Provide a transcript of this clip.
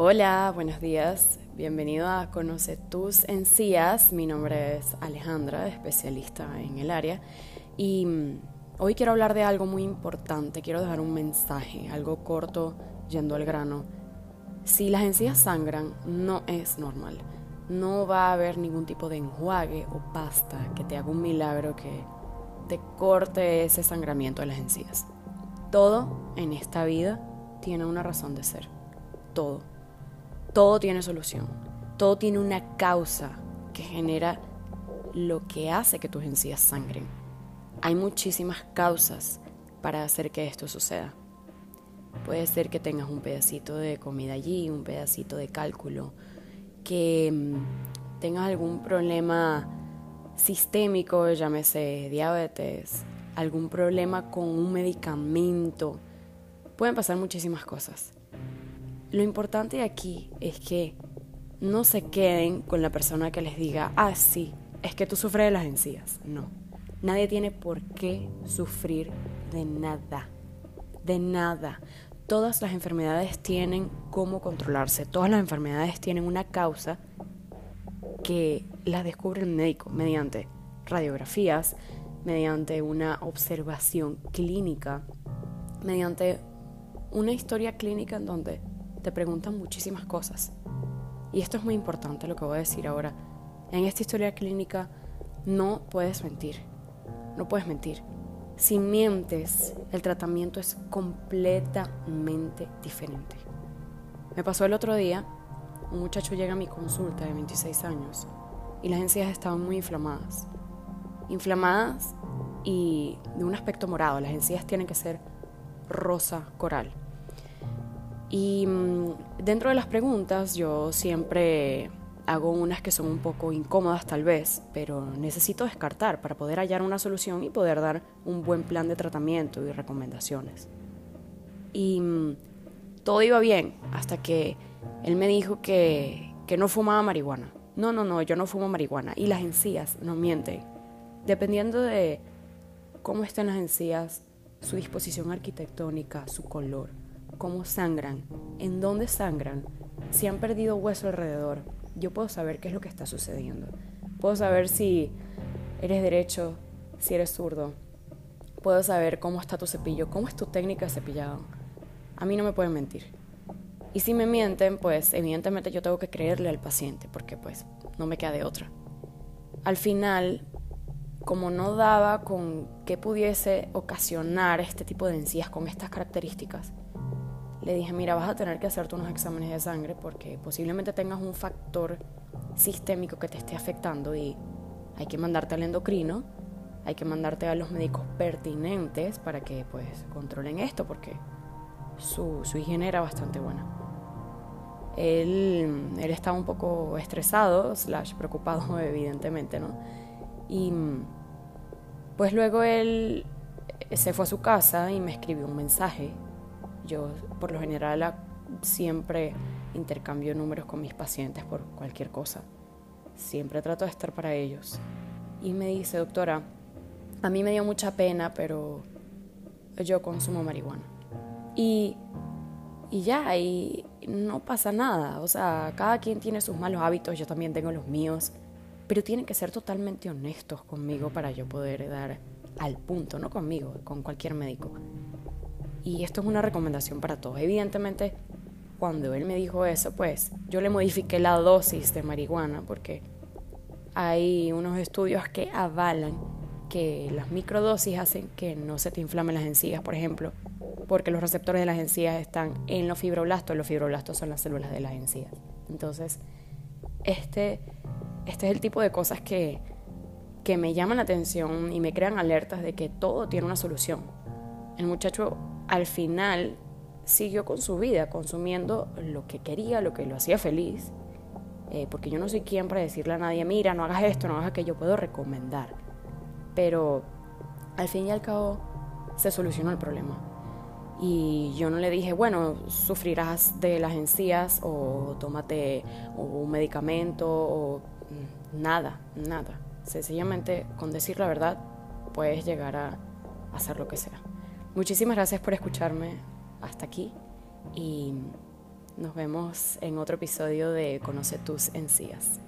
Hola, buenos días. Bienvenido a Conoce tus encías. Mi nombre es Alejandra, especialista en el área. Y mm, hoy quiero hablar de algo muy importante. Quiero dejar un mensaje, algo corto, yendo al grano. Si las encías sangran, no es normal. No va a haber ningún tipo de enjuague o pasta que te haga un milagro que te corte ese sangramiento de las encías. Todo en esta vida tiene una razón de ser. Todo todo tiene solución, todo tiene una causa que genera lo que hace que tus encías sangren. Hay muchísimas causas para hacer que esto suceda. Puede ser que tengas un pedacito de comida allí, un pedacito de cálculo, que mm, tengas algún problema sistémico, llámese diabetes, algún problema con un medicamento. Pueden pasar muchísimas cosas. Lo importante aquí es que no se queden con la persona que les diga, ah, sí, es que tú sufres de las encías. No, nadie tiene por qué sufrir de nada, de nada. Todas las enfermedades tienen cómo controlarse, todas las enfermedades tienen una causa que las descubre el médico mediante radiografías, mediante una observación clínica, mediante una historia clínica en donde te preguntan muchísimas cosas. Y esto es muy importante lo que voy a decir ahora. En esta historia clínica no puedes mentir. No puedes mentir. Si mientes, el tratamiento es completamente diferente. Me pasó el otro día, un muchacho llega a mi consulta de 26 años y las encías estaban muy inflamadas. Inflamadas y de un aspecto morado. Las encías tienen que ser rosa coral. Y mm, dentro de las preguntas yo siempre hago unas que son un poco incómodas tal vez, pero necesito descartar para poder hallar una solución y poder dar un buen plan de tratamiento y recomendaciones. Y mm, todo iba bien hasta que él me dijo que, que no fumaba marihuana. No, no, no, yo no fumo marihuana. Y las encías no mienten. Dependiendo de cómo estén las encías, su disposición arquitectónica, su color, cómo sangran, en dónde sangran, si han perdido hueso alrededor, yo puedo saber qué es lo que está sucediendo. Puedo saber si eres derecho, si eres zurdo. Puedo saber cómo está tu cepillo, cómo es tu técnica de cepillado. A mí no me pueden mentir. Y si me mienten, pues evidentemente yo tengo que creerle al paciente, porque pues no me queda de otra. Al final, como no daba con qué pudiese ocasionar este tipo de encías con estas características, le dije, mira, vas a tener que hacerte unos exámenes de sangre porque posiblemente tengas un factor sistémico que te esté afectando y hay que mandarte al endocrino, hay que mandarte a los médicos pertinentes para que pues controlen esto porque su, su higiene era bastante buena. Él, él estaba un poco estresado, preocupado evidentemente, ¿no? Y pues luego él se fue a su casa y me escribió un mensaje yo por lo general siempre intercambio números con mis pacientes por cualquier cosa. Siempre trato de estar para ellos. Y me dice, doctora, a mí me dio mucha pena, pero yo consumo marihuana. Y, y ya, y no pasa nada. O sea, cada quien tiene sus malos hábitos, yo también tengo los míos. Pero tienen que ser totalmente honestos conmigo para yo poder dar al punto, no conmigo, con cualquier médico. Y esto es una recomendación para todos. Evidentemente, cuando él me dijo eso, pues yo le modifiqué la dosis de marihuana porque hay unos estudios que avalan que las microdosis hacen que no se te inflamen las encías, por ejemplo, porque los receptores de las encías están en los fibroblastos, los fibroblastos son las células de las encías. Entonces, este, este es el tipo de cosas que, que me llaman la atención y me crean alertas de que todo tiene una solución. El muchacho al final siguió con su vida, consumiendo lo que quería, lo que lo hacía feliz, eh, porque yo no soy quien para decirle a nadie, mira, no hagas esto, no hagas aquello, puedo recomendar. Pero al fin y al cabo se solucionó el problema. Y yo no le dije, bueno, sufrirás de las encías o tómate un medicamento o nada, nada. Sencillamente con decir la verdad puedes llegar a hacer lo que sea. Muchísimas gracias por escucharme hasta aquí y Nos vemos en otro episodio de Conoce tus encías.